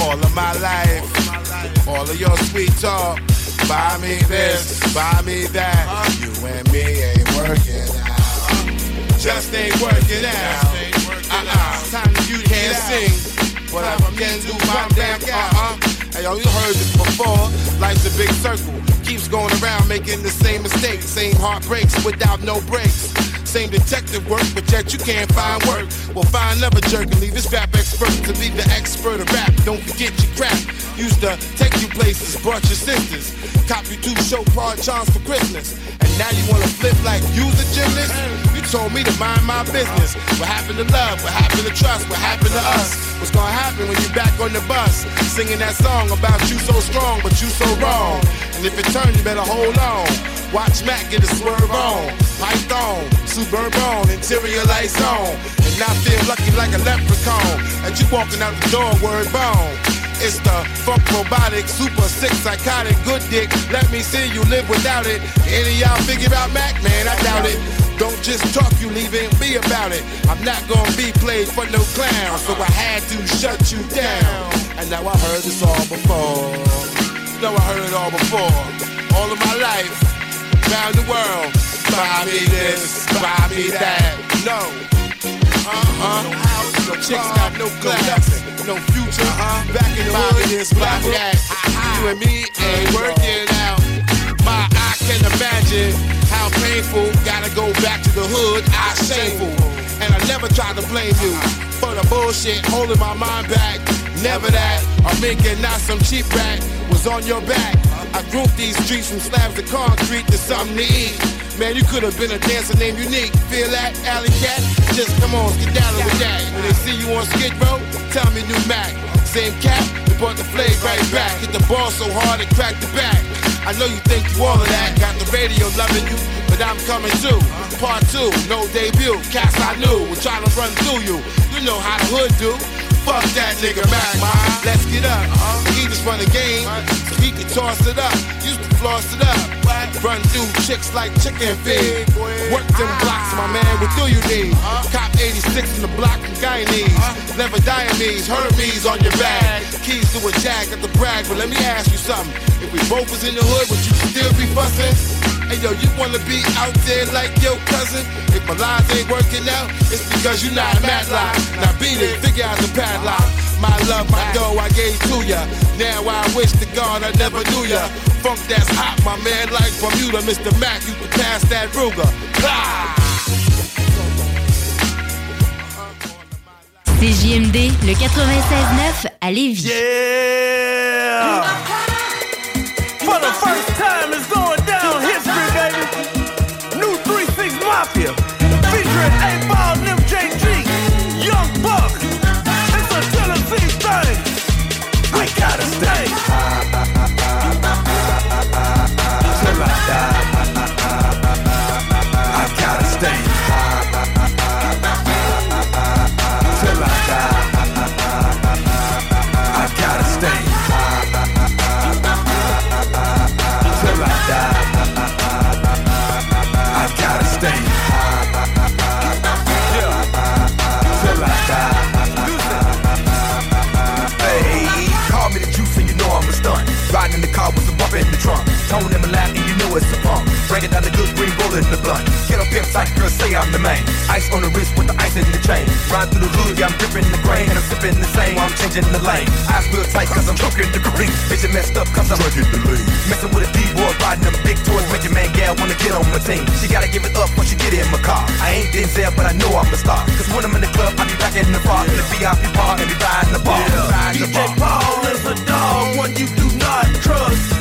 all of my life. All of your sweet talk. Buy me this, buy me that. You and me ain't working. Just ain't working out. Uh-uh. Time you can't sing, but I can do my damn uh-uh. Hey, yo, you heard this before. Life's a big circle. Keeps going around making the same mistakes. Same heartbreaks without no breaks. Same detective work, but yet you can't find work. Well, find another jerk and leave this rap expert to be the expert of rap. Don't forget your crap. Used to take you places, brought your sisters. Cop you two show part charms for Christmas. And now you wanna flip like you the gymnast? You told me to mind my business. What happened to love? What happened to trust? What happened to us? What's gonna happen when you're back on the bus? Singing that song about you so strong, but you so wrong. And if it turns, you better hold on. Watch Mac get a swerve on. Python, on, interior lights on. And I feel lucky like a leprechaun. And you walking out the door, word bone. It's the funk robotic, super sick, psychotic, good dick. Let me see you live without it. Any y'all figure out Mac, man? I doubt it. Don't just talk, you leave it, be about it. I'm not gonna be played for no clown, so I had to shut you down. And now I heard this all before. No, I heard it all before. All of my life, around the world. Buy me this, buy me that. No. Uh-huh. No chicks got no class, no future. Uh-huh. Back in the hood, this, black that. You and me ain't working out. My I can imagine how painful. Gotta go back to the hood, I shameful. And I never tried to blame you for the bullshit holding my mind back. Never that. I'm making not some cheap rat was on your back. I grew these streets from slabs of concrete to something to eat. Man, you could have been a dancer named Unique. Feel that, alley cat? Just come on, get down with that. When they see you on Skid Row, tell me new Mac. Same cap, they brought the flame right back. Hit the ball so hard it cracked the back. I know you think you all of that. Got the radio loving you, but I'm coming too. Part two, no debut. Cats I knew were trying to run through you. You know how the hood do. Fuck that nigga Mac. Let's get up. He just run the game, so he can toss it up. Used to floss it up. Run through chicks like chicken feed. Work them blocks, my man. What do you need? Cop 86 in the block from Guyanese. Never Diamese, Hermes on your bag. Keys to a jag at the brag. But let me ask you something. If we both was in the hood, would you still be fussing? Hey yo, you wanna be out there like your cousin? If my lines ain't working out, it's because you not a Matlock. Now beat it, figure out the padlock. My love, my dough, I gave to ya. Now I wish to God I never knew ya. Funk that's hot, my man, like Bermuda. Mr. Mac, you can pass that Ruger. Blah! CJMD, le 96.9 à Lévis. Yeah! For the first time, 108 miles. Breaking down the good green in the blunt. Get up pimp tight, girl, say I'm the man. Ice on the wrist with the ice in the chain. Ride through the hood, yeah, I'm dripping the grain. And I'm sipping the same while I'm changing the lane. Eyes real tight cause I'm choking the green. Bitch, it messed up cause I'm drinking the lean. Messing with a D-boy, riding them big toys. Make your man gal wanna get on my team. She gotta give it up once you get in my car. I ain't Denzel, but I know I'm a star. Cause when I'm in the club, I be back in the bar. In the VIP bar, and be riding the bar. The DJ. Paul is a dog, one you do not trust.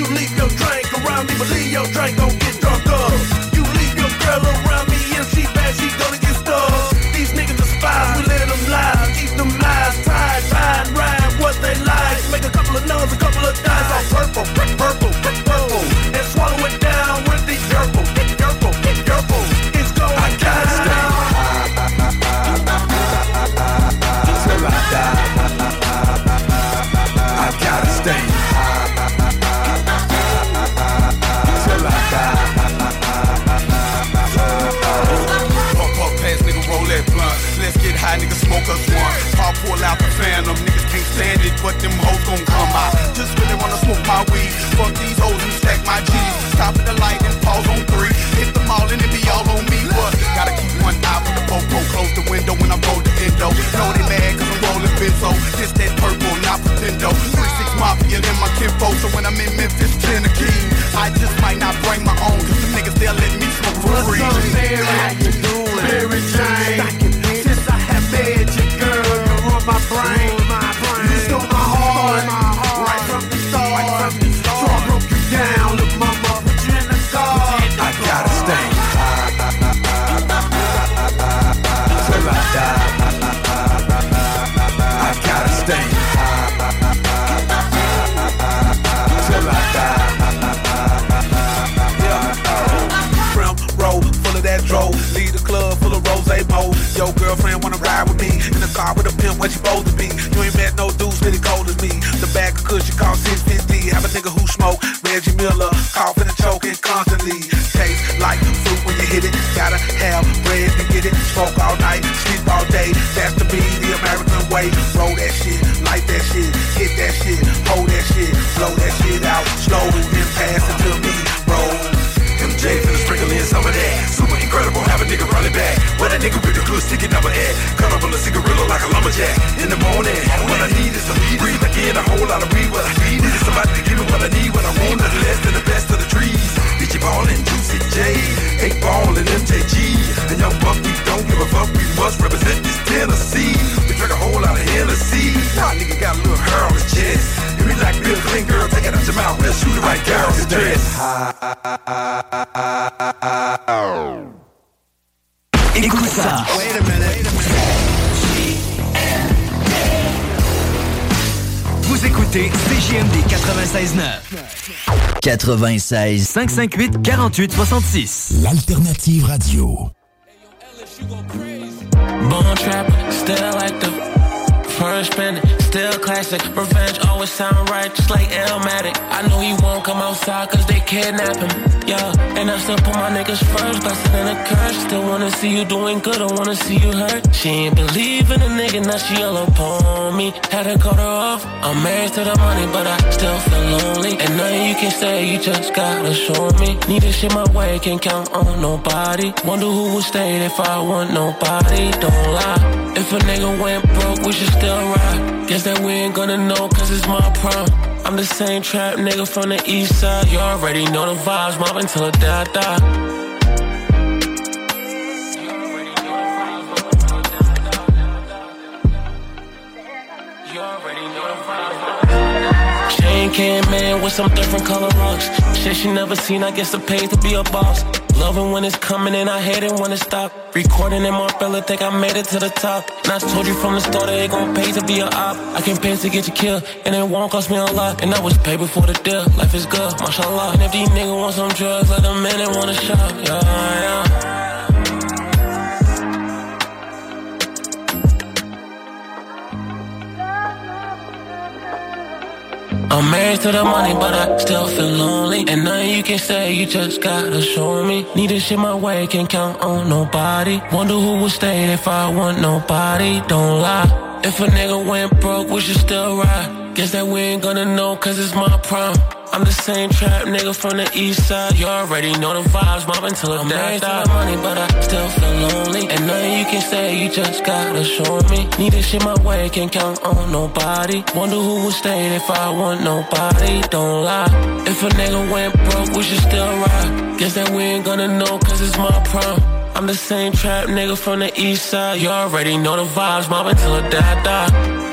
You leave your drink around me, but leave your drink gon' In the morning, what I need is a lead. Breathe again, a whole lot of weed. What I need is somebody to give me what I need. What I want, nothing less than the best of the trees. DJ Paul, Juicy J, Eight Ball and MJG. And young buck, we don't give a fuck. We must represent this Tennessee. We drink a whole lot of Hennessy. Nah, nigga got a little hair on his chest. If we like Bill Clinton, girl, take it out your mouth. We'll shoot it right his dress. Écoute ça. Vous écoutez CJMD 96.9. 96 558 48 66. L'alternative radio. Bone trap, still like the first still classic. Revenge always sound right, just like Illmatic. I know he won't come outside cause they kidnap him. Yeah, and I still put my niggas first, blessed in a curse. Still wanna see you doing good, I wanna see you hurt. She ain't believe in a nigga, now she all upon me. Had to cut her off. I'm married to the money, but I still feel lonely. And nothing you can say, you just gotta show me. Need this shit my way, can't count on nobody. Wonder who would stay if I want nobody. Don't lie. If a nigga went broke, we should still ride. Guess that we ain't gonna know, cause it's my prime. I'm the same trap nigga from the east side. You already know the vibes, mobbing till I die. Chain came in with some different color rocks. Shit she never seen, I guess the pay to be a boss. Loving when it's coming and I hate it when it stop. Recording in my fella, think I made it to the top. And I told you from the start that it gon' pay to be a op. I can pay to get you killed, and it won't cost me a lot. And I was paid before the deal. Life is good, mashallah. And if these niggas want some drugs, let them in and want a shop. Yeah, yeah. I'm married to the money, but I still feel lonely. And nothing you can say, you just gotta show me. Need this shit my way, can't count on nobody. Wonder who would stay if I want nobody. Don't lie. If a nigga went broke, we should still ride. Guess that we ain't gonna know, cause it's my prime. I'm the same trap nigga from the east side. You already know the vibes, mobbing till the day I die. money, but I still feel lonely. And nothing you can say, you just gotta show me. Need this shit my way, can't count on nobody. Wonder who would stay if I want nobody. Don't lie. If a nigga went broke, we should still ride. Guess that we ain't gonna know, cause it's my prime. I'm the same trap nigga from the east side. You already know the vibes, mobbing till I die.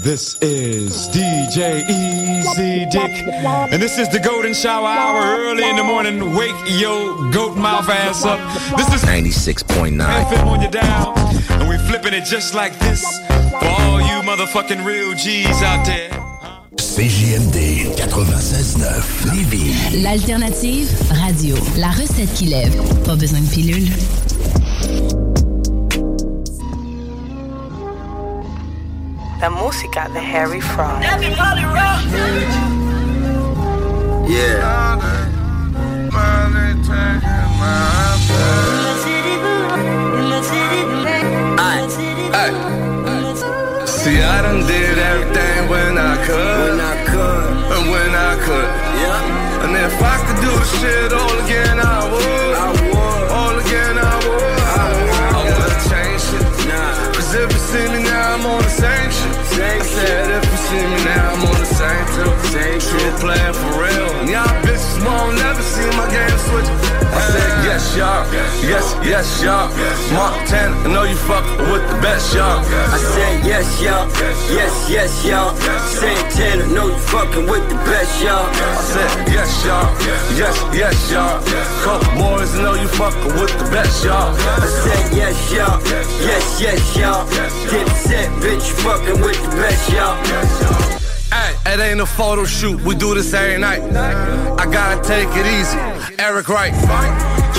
This is DJ Easy Dick, and this is the Golden Shower Hour early in the morning. Wake your goat mouth ass up. This is 96.9 FM on your dial, and we flipping it just like this for all you motherfucking real G's out there. CJMD 96.9 Lévis. L'alternative radio. La recette qui lève. Pas besoin de pilule. La música de Harry Fraud. Yeah. Hey. See, I done did everything when I could. When I could. And when I could. Yeah. And if I could do the shit all again, I would. Same True player for real. And y'all bitches won't never see my game switch. I said, yes, y'all. Yes, yes, y'all. Montana, I know you fuck with the best, y'all. I said yes, y'all. Yes, yes, y'all. Santana, know you fucking with the best, y'all. I said yes, y'all. Yes, yes, y'all. Coke boys, know you fucking with the best, y'all. I said yes, y'all. Yes, yes, y'all. Get set, bitch, fucking with the best, y'all. Hey, it ain't a photo shoot, we do this every night. I gotta take it easy. Eric Wright.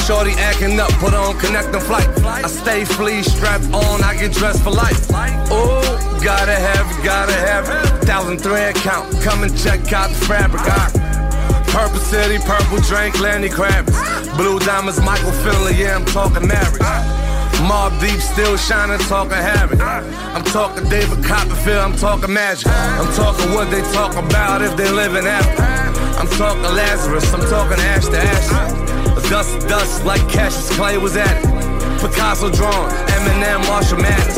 Shorty acting up, put on connecting flight. I stay flea strapped on, I get dressed for life. Ooh, gotta have it, gotta have it. Thousand thread count, come and check out the fabric. I, Purple City, purple drink, Lenny Kravitz. Blue diamonds, Michael Finley, yeah, I'm talking marriage. Mobb Deep, still shining, talking havoc. I'm talking David Copperfield, I'm talking magic. I'm talking what they talk about if they live in after. I'm talking Lazarus, I'm talking ash to ash. Dust dust, like Cassius Clay was at it. Picasso drawn, Eminem, Marshall Mathers.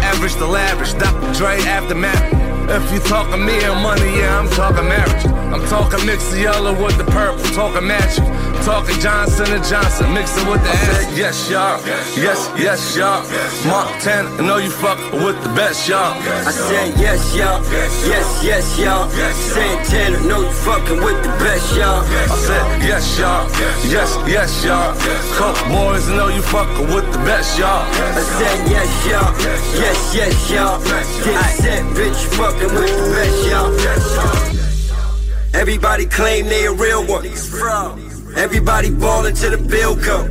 Average to lavish, Dr. Dre, aftermath. If you talking me and money, yeah, I'm talking marriage. I'm talking mix the yellow with the purple, talking magic. Talking Johnson and Johnson, mixing with the ass. Yes, y'all. Yes, yes, y'all. Montana, I know you fuck with the best, y'all. I said yes, y'all. Yes, yes, y'all. Santana, know you fucking with the best, y'all. I said yes, y'all. Yes, yes, y'all. Coke boys, I know you fucking with the best, y'all. I said yes, y'all. Yes, yes, y'all. I set, bitch, you fucking with the best, y'all. Everybody claim they a real one. Everybody ballin' till the bill come.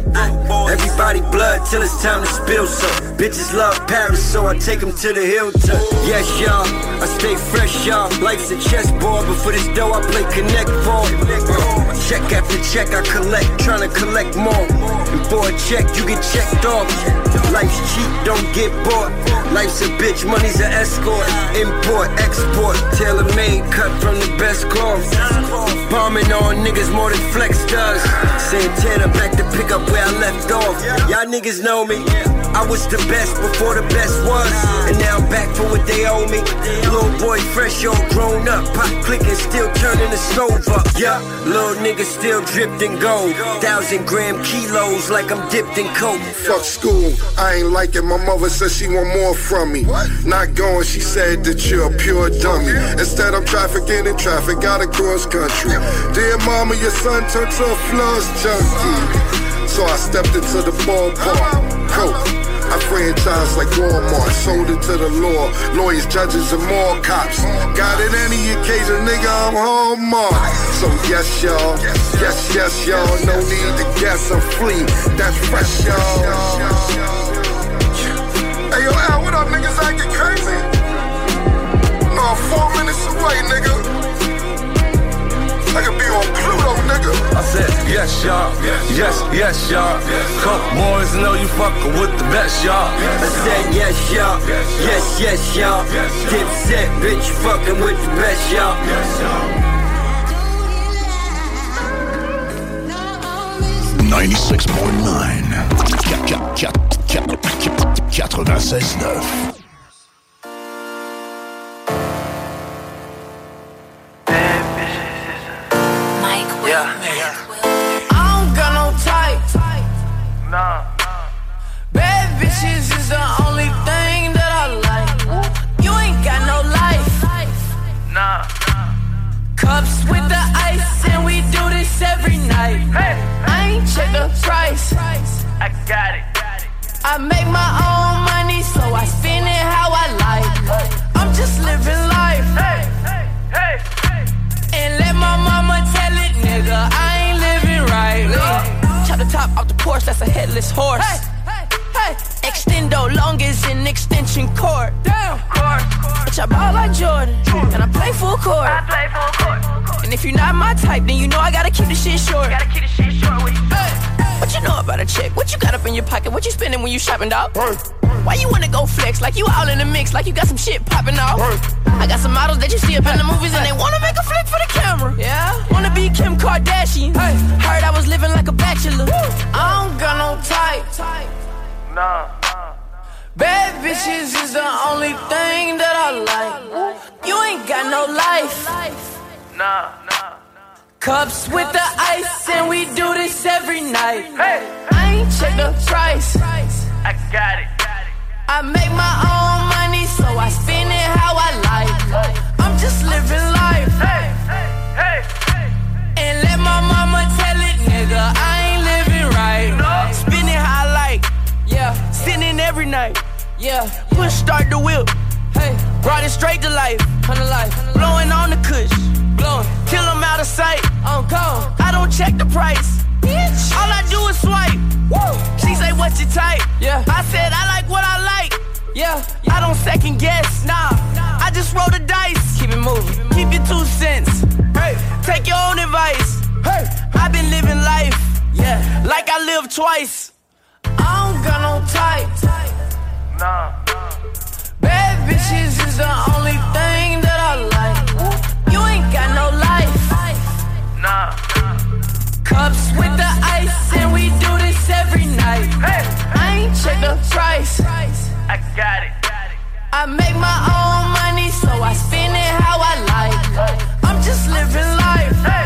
Everybody blood till it's time to spill some. Bitches love Paris, so I take them to the hilltop. Yes, y'all, I stay fresh, y'all. Life's a chessboard, but for this dough I play connect ball. Check after check I collect, tryna collect more. Before a check, you get checked off. Life's cheap, don't get bought. Life's a bitch, money's an escort. Import, export, tailor made, cut from the best cloth. Bombing on niggas more than Flex does. Santana back to pick up where I left off. Y'all niggas know me. I was the best before the best was. And now I'm back for what they owe me. Little boy fresh, all grown up. Pop clicking, still turning the stove up. Yeah, little nigga still dripped in gold. Thousand gram kilos like I'm dipped in coke. Fuck school, I ain't like it. My mother said she want more from me. Not going, she said that you're a pure dummy. Instead, I'm trafficking in traffic out across country. Dear mama, your son turned to a floss junkie. So I stepped into the ballpark. Coke. I franchise like Walmart, sold it to the law. Lawyers, judges, and more cops. Got it any occasion, nigga, I'm hallmark. So yes, y'all. Yes, yes, y'all. No need to guess, I'm free. That's fresh, y'all. Hey, yo, Al, what up, niggas? Get crazy. No, four minutes away, nigga. I could be on Pluto, nigga. I said, yes, y'all. Yes, yes, y'all. Coke boys know you fucking with the best, y'all. I said, yes, y'all. Yes, yes, y'all. Dipset, bitch, you fucking with the best, y'all. Ninety-six point nine. 96.9 96.9 night. I ain't check the price. I got it. I make my own money, so I spend it how I like. I'm just living life. And let my mama tell it, nigga, I ain't living right. Chop the top off the Porsche, that's a headless horse. Extendo long as an extension cord. Damn. Bitch, I ball like Jordan, and I play full court. I play full court. And if you're not my type, then you know I gotta keep the shit short. Gotta keep the shit short with you. What you know about a chick? What you got up in your pocket? What you spending when you shopping, dog? Why you wanna go flex? Like you all in the mix, like you got some shit popping off. I got some models that you see up in the movies and they wanna make a flick for the camera. Yeah, wanna be Kim Kardashian. Hey, heard I was living like a bachelor. I don't got no type. Nah. Bad bitches is the only thing that I like. You ain't got no life. Nah, nah. Cups with the ice, and we do this every night. Hey, I ain't check the price. I got it. I make my own money, so I spend it how I like. I'm just living life. Hey, hey, And let my mama tell it, nigga, I ain't living right. Spend it how I like. Yeah, sinning every night. Yeah, push start the wheel. Hey, brought it straight to life. Life. Blowing on the kush. Blowing. Kill 'em out of sight. I'm gone. I don't check the price. Bitch. All I do is swipe. Woo. She say, what's your type? Yeah. I said, I like what I like. Yeah. I don't second guess. Nah. I just roll the dice. Keep it moving. Keep your two cents. Hey. Take your own advice. Hey. I've been living life. Yeah. Like I live twice. I don't got no type. Nah. Bad bitches the only thing that I like. You ain't got no life. Nah. Cups with the ice, and we do this every night. I ain't check the price. I got it. I make my own money, so I spend it how I like. I'm just living life.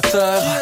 Juste